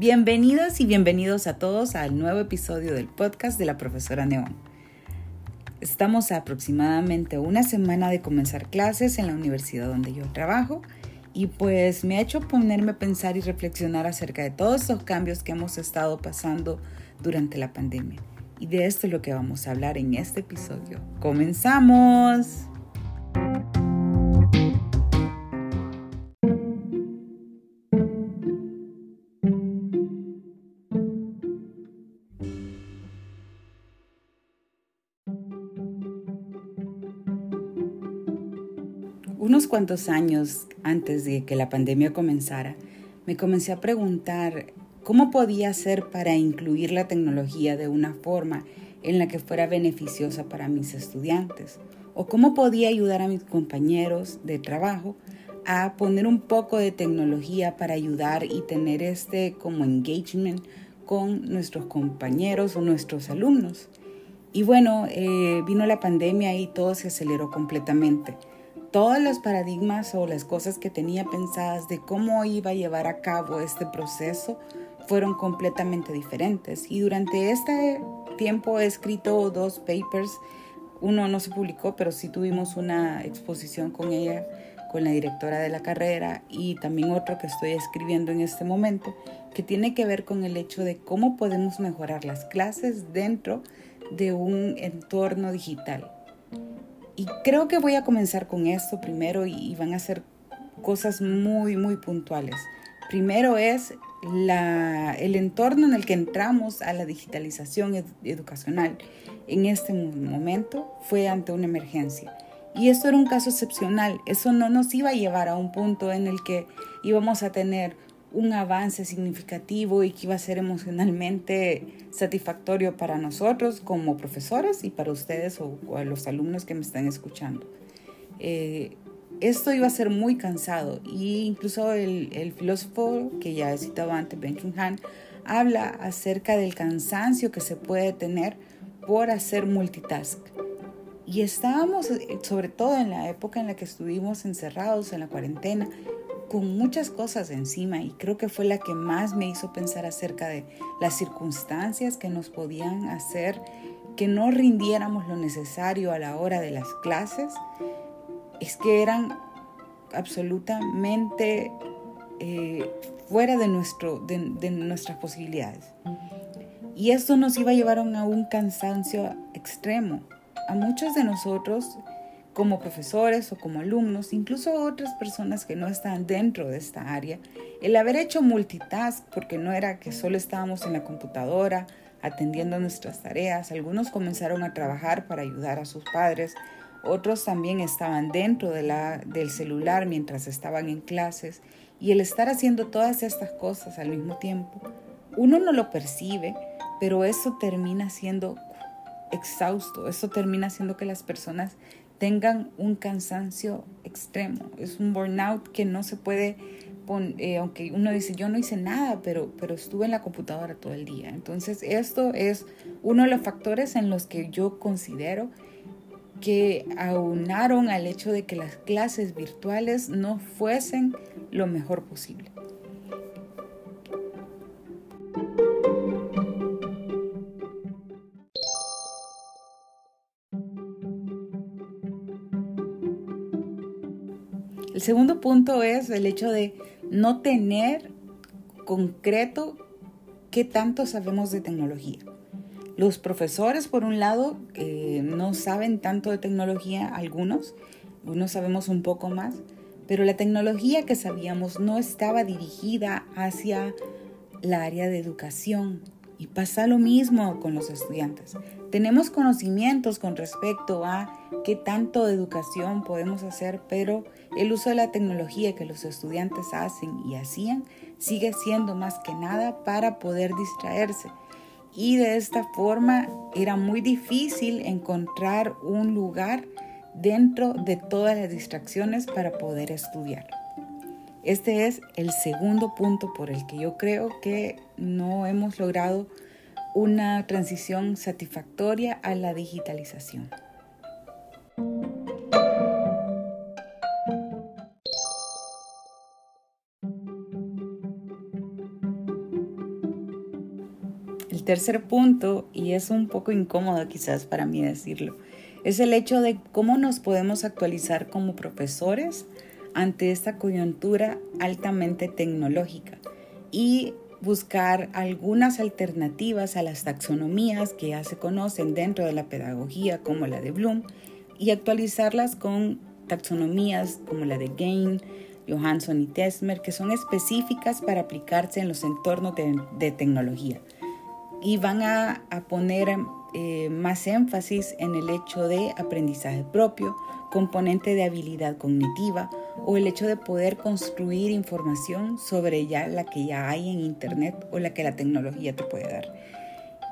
Bienvenidas y bienvenidos a todos al nuevo episodio del podcast de la profesora Neón. Estamos a aproximadamente una semana de comenzar clases en la universidad donde yo trabajo y pues me ha hecho ponerme a pensar y reflexionar acerca de todos esos cambios que hemos estado pasando durante la pandemia. Y de esto es lo que vamos a hablar en este episodio. ¡Comenzamos! Cuantos años antes de que la pandemia comenzara, me comencé a preguntar cómo podía hacer para incluir la tecnología de una forma en la que fuera beneficiosa para mis estudiantes o cómo podía ayudar a mis compañeros de trabajo a poner un poco de tecnología para ayudar y tener este como engagement con nuestros compañeros o nuestros alumnos. Y bueno, eh, vino la pandemia y todo se aceleró completamente todos los paradigmas o las cosas que tenía pensadas de cómo iba a llevar a cabo este proceso fueron completamente diferentes. Y durante este tiempo he escrito dos papers. Uno no se publicó, pero sí tuvimos una exposición con ella, con la directora de la carrera, y también otro que estoy escribiendo en este momento, que tiene que ver con el hecho de cómo podemos mejorar las clases dentro de un entorno digital. Y creo que voy a comenzar con esto primero y, van a ser cosas muy, muy puntuales. Primero es la, el entorno en el que entramos a la digitalización educacional en este momento fue ante una emergencia. Y esto era un caso excepcional. Eso no nos iba a llevar a un punto en el que íbamos a tener un avance significativo y que iba a ser emocionalmente satisfactorio para nosotros como profesores y para ustedes o, a los alumnos que me están escuchando. Eh, esto iba a ser muy cansado y incluso el, el, filósofo que ya he citado antes, Benjamin Han, habla acerca del cansancio que se puede tener por hacer multitask. Y estábamos, eh, sobre todo en la época en la que estuvimos encerrados en la cuarentena, con muchas cosas encima y creo que fue la que más me hizo pensar acerca de las circunstancias que nos podían hacer que no rindiéramos lo necesario a la hora de las clases, es que eran absolutamente eh, fuera de, nuestro, de nuestras posibilidades. Y esto nos iba a llevar a un cansancio extremo. A muchos de nosotros como profesores o como alumnos, incluso otras personas que no están dentro de esta área, el haber hecho multitask, porque no era que solo estábamos en la computadora atendiendo nuestras tareas, algunos comenzaron a trabajar para ayudar a sus padres, otros también estaban dentro de la, del celular mientras estaban en clases, y el estar haciendo todas estas cosas al mismo tiempo, uno no lo percibe, pero eso termina siendo exhausto, eso termina haciendo que las personas tengan un cansancio extremo. Es un burnout que no se puede, poner, eh, aunque uno dice, yo no hice nada, pero, pero estuve en la computadora todo el día. Entonces, esto es uno de los factores en los que yo considero que aunaron al hecho de que las clases virtuales no fuesen lo mejor posible. El segundo punto es el hecho de no tener concreto qué tanto sabemos de tecnología. Los profesores, por un lado, eh, no saben tanto de tecnología, algunos, algunos sabemos un poco más, pero la tecnología que sabíamos no estaba dirigida hacia la área de educación. Y pasa lo mismo con los estudiantes. Tenemos conocimientos con respecto a qué tanto de educación podemos hacer, pero el uso de la tecnología que los estudiantes hacen y hacían sigue siendo más que nada para poder distraerse. Y de esta forma era muy difícil encontrar un lugar dentro de todas las distracciones para poder estudiar. Este es el segundo punto por el que yo creo que no hemos logrado una transición satisfactoria a la digitalización. el tercer punto, y es un poco incómodo quizás para mí decirlo, es el hecho de cómo nos podemos actualizar como profesores ante esta coyuntura altamente tecnológica y buscar algunas alternativas a las taxonomías que ya se conocen dentro de la pedagogía como la de Bloom y actualizarlas con taxonomías como la de Gain, Johansson y Tesmer que son específicas para aplicarse en los entornos de, tecnología. Y van a, poner eh, más énfasis en el hecho de aprendizaje propio, componente de habilidad cognitiva o el hecho de poder construir información sobre ya la que ya hay en Internet o la que la tecnología te puede dar.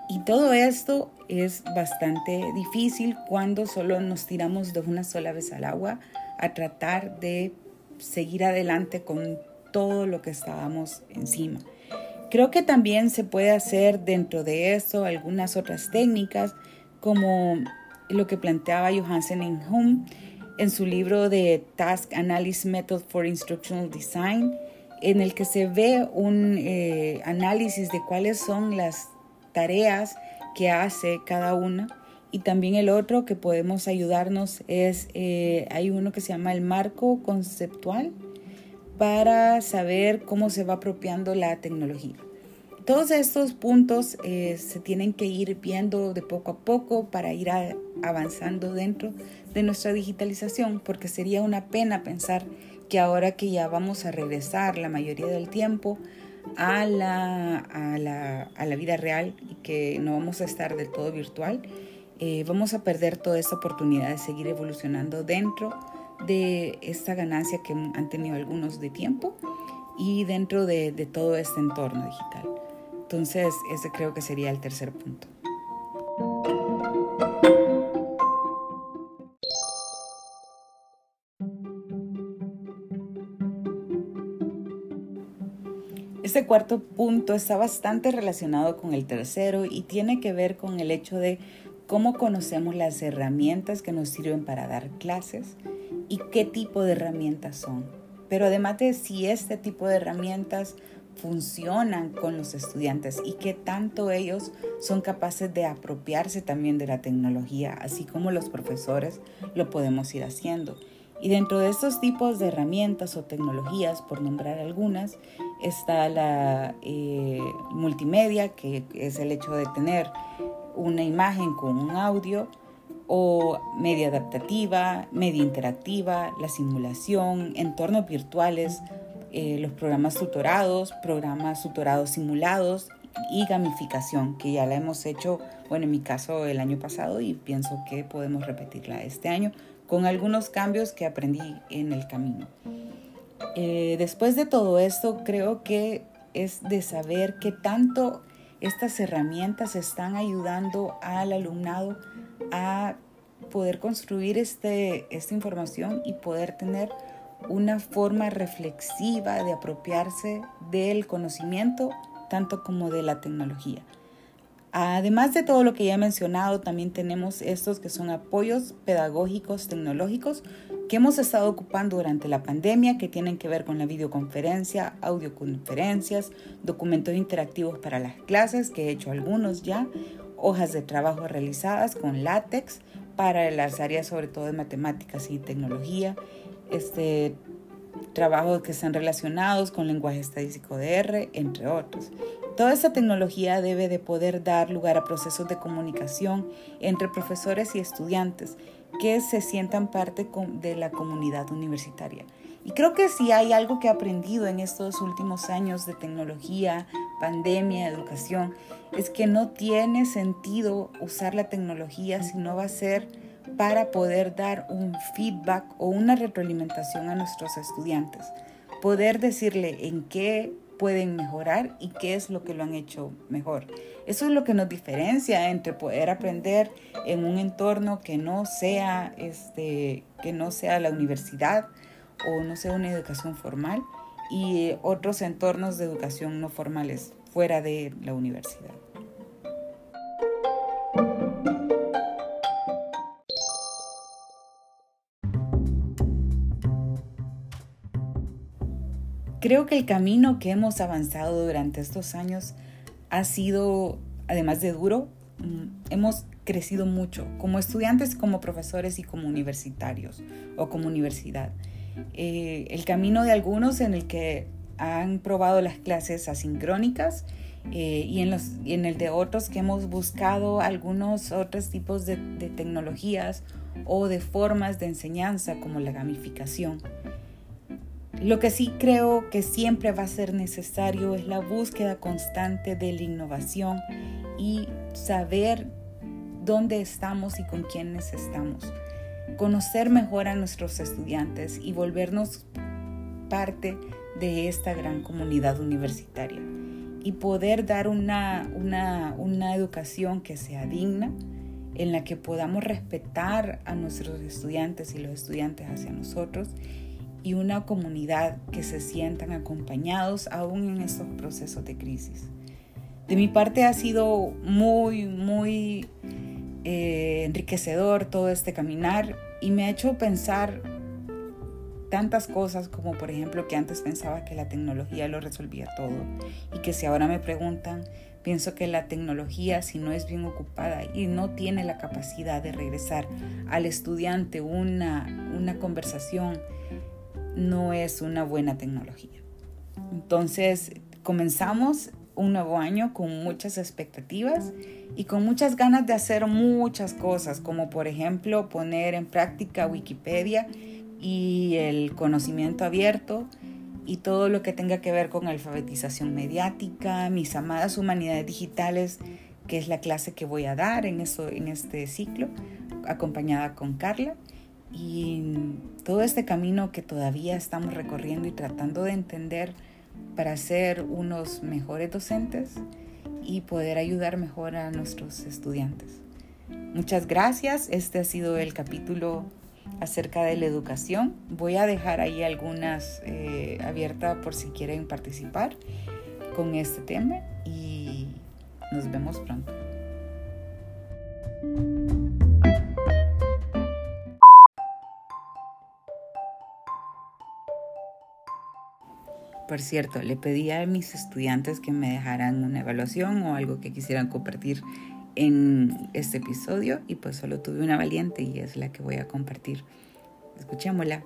Y todo esto es bastante difícil cuando solo nos tiramos de una sola vez al agua a tratar de seguir adelante con todo lo que estábamos encima. Creo que también se puede hacer dentro de eso algunas otras técnicas como lo que planteaba Johansen en Home en su libro de Task Analysis Method for Instructional Design, en el que se ve un eh, análisis de cuáles son las tareas que hace cada una. Y también el otro que podemos ayudarnos es, eh, hay uno que se llama el marco conceptual para saber cómo se va apropiando la tecnología. Todos estos puntos eh, se tienen que ir viendo de poco a poco para ir avanzando dentro de nuestra digitalización, porque sería una pena pensar que ahora que ya vamos a regresar la mayoría del tiempo a la, a la, a la vida real y que no vamos a estar del todo virtual, eh, vamos a perder toda esta oportunidad de seguir evolucionando dentro de esta ganancia que han tenido algunos de tiempo y dentro de, de todo este entorno digital. Entonces, ese creo que sería el tercer punto. Cuarto punto está bastante relacionado con el tercero y tiene que ver con el hecho de cómo conocemos las herramientas que nos sirven para dar clases y qué tipo de herramientas son. Pero además de si este tipo de herramientas funcionan con los estudiantes y qué tanto ellos son capaces de apropiarse también de la tecnología, así como los profesores lo podemos ir haciendo. Y dentro de estos tipos de herramientas o tecnologías, por nombrar algunas, está la eh, multimedia, que es el hecho de tener una imagen con un audio, o media adaptativa, media interactiva, la simulación, entornos virtuales, eh, los programas tutorados, programas tutorados simulados y gamificación, que ya la hemos hecho, bueno, en mi caso el año pasado y pienso que podemos repetirla este año con algunos cambios que aprendí en el camino. Eh, después de todo esto, creo que es de saber qué tanto estas herramientas están ayudando al alumnado a poder construir este, esta información y poder tener una forma reflexiva de apropiarse del conocimiento, tanto como de la tecnología. Además de todo lo que ya he mencionado, también tenemos estos que son apoyos pedagógicos tecnológicos que hemos estado ocupando durante la pandemia, que tienen que ver con la videoconferencia, audioconferencias, documentos interactivos para las clases, que he hecho algunos ya, hojas de trabajo realizadas con látex para las áreas sobre todo de matemáticas y tecnología, este, trabajos que están relacionados con lenguaje estadístico de R, entre otros. Toda esta tecnología debe de poder dar lugar a procesos de comunicación entre profesores y estudiantes que se sientan parte de la comunidad universitaria. Y creo que si hay algo que he aprendido en estos últimos años de tecnología, pandemia, educación, es que no tiene sentido usar la tecnología si no va a ser para poder dar un feedback o una retroalimentación a nuestros estudiantes. Poder decirle en qué pueden mejorar y qué es lo que lo han hecho mejor. Eso es lo que nos diferencia entre poder aprender en un entorno que no sea este que no sea la universidad o no sea una educación formal y otros entornos de educación no formales fuera de la universidad. Creo que el camino que hemos avanzado durante estos años ha sido además de duro, mm, hemos crecido mucho como estudiantes, como profesores y como universitarios o como universidad. Eh, el camino de algunos en el que han probado las clases asincrónicas eh, y, en los, y en el de otros que hemos buscado algunos otros tipos de, de tecnologías o de formas de enseñanza como la gamificación. Lo que sí creo que siempre va a ser necesario es la búsqueda constante de la innovación y saber dónde estamos y con quiénes estamos. Conocer mejor a nuestros estudiantes y volvernos parte de esta gran comunidad universitaria y poder dar una, una, una educación que sea digna, en la que podamos respetar a nuestros estudiantes y los estudiantes hacia nosotros y una comunidad que se sientan acompañados aún en estos procesos de crisis. De mi parte ha sido muy, muy eh, enriquecedor todo este caminar y me ha hecho pensar tantas cosas como por ejemplo que antes pensaba que la tecnología lo resolvía todo y que si ahora me preguntan, pienso que la tecnología si no es bien ocupada y no tiene la capacidad de regresar al estudiante una, una conversación, no es una buena tecnología. Entonces comenzamos un nuevo año con muchas expectativas y con muchas ganas de hacer muchas cosas, como por ejemplo poner en práctica Wikipedia y el conocimiento abierto y todo lo que tenga que ver con alfabetización mediática, mis amadas humanidades digitales, que es la clase que voy a dar en, eso, en este ciclo, acompañada con Carla, y todo este camino que todavía estamos recorriendo y tratando de entender para ser unos mejores docentes y poder ayudar mejor a nuestros estudiantes. Muchas gracias. Este ha sido el capítulo acerca de la educación. Voy a dejar ahí algunas eh, abiertas por si quieren participar con este tema y nos vemos pronto. Por cierto, le pedí a mis estudiantes que me dejaran una evaluación o algo que quisieran compartir en este episodio y pues solo tuve una valiente y es la que voy a compartir. Escuchémosla.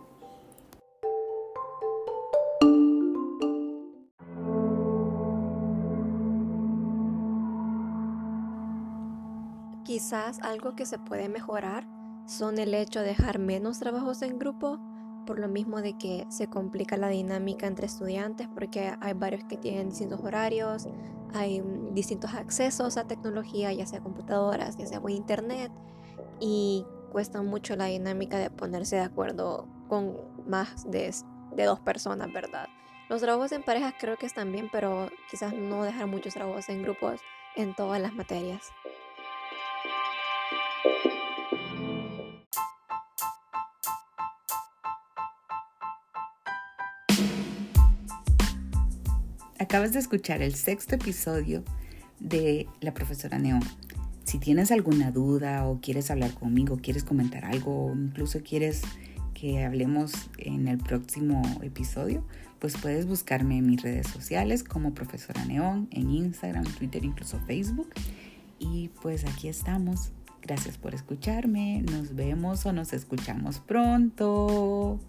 Quizás algo que se puede mejorar son el hecho de dejar menos trabajos en grupo por lo mismo de que se complica la dinámica entre estudiantes porque hay varios que tienen distintos horarios, hay mm, distintos accesos a tecnología, ya sea computadoras, ya sea por internet, y cuesta mucho la dinámica de ponerse de acuerdo con más de, de dos personas, ¿verdad? Los trabajos en parejas creo que están bien, pero quizás no dejar muchos trabajos en grupos en todas las materias. Acabas de escuchar el sexto episodio de La Profesora Neón. Si tienes alguna duda o quieres hablar conmigo, quieres comentar algo o incluso quieres que hablemos en el próximo episodio, pues puedes buscarme en mis redes sociales como Profesora Neón, en Instagram, Twitter, incluso Facebook. Y pues aquí estamos. Gracias por escucharme. Nos vemos o nos escuchamos pronto.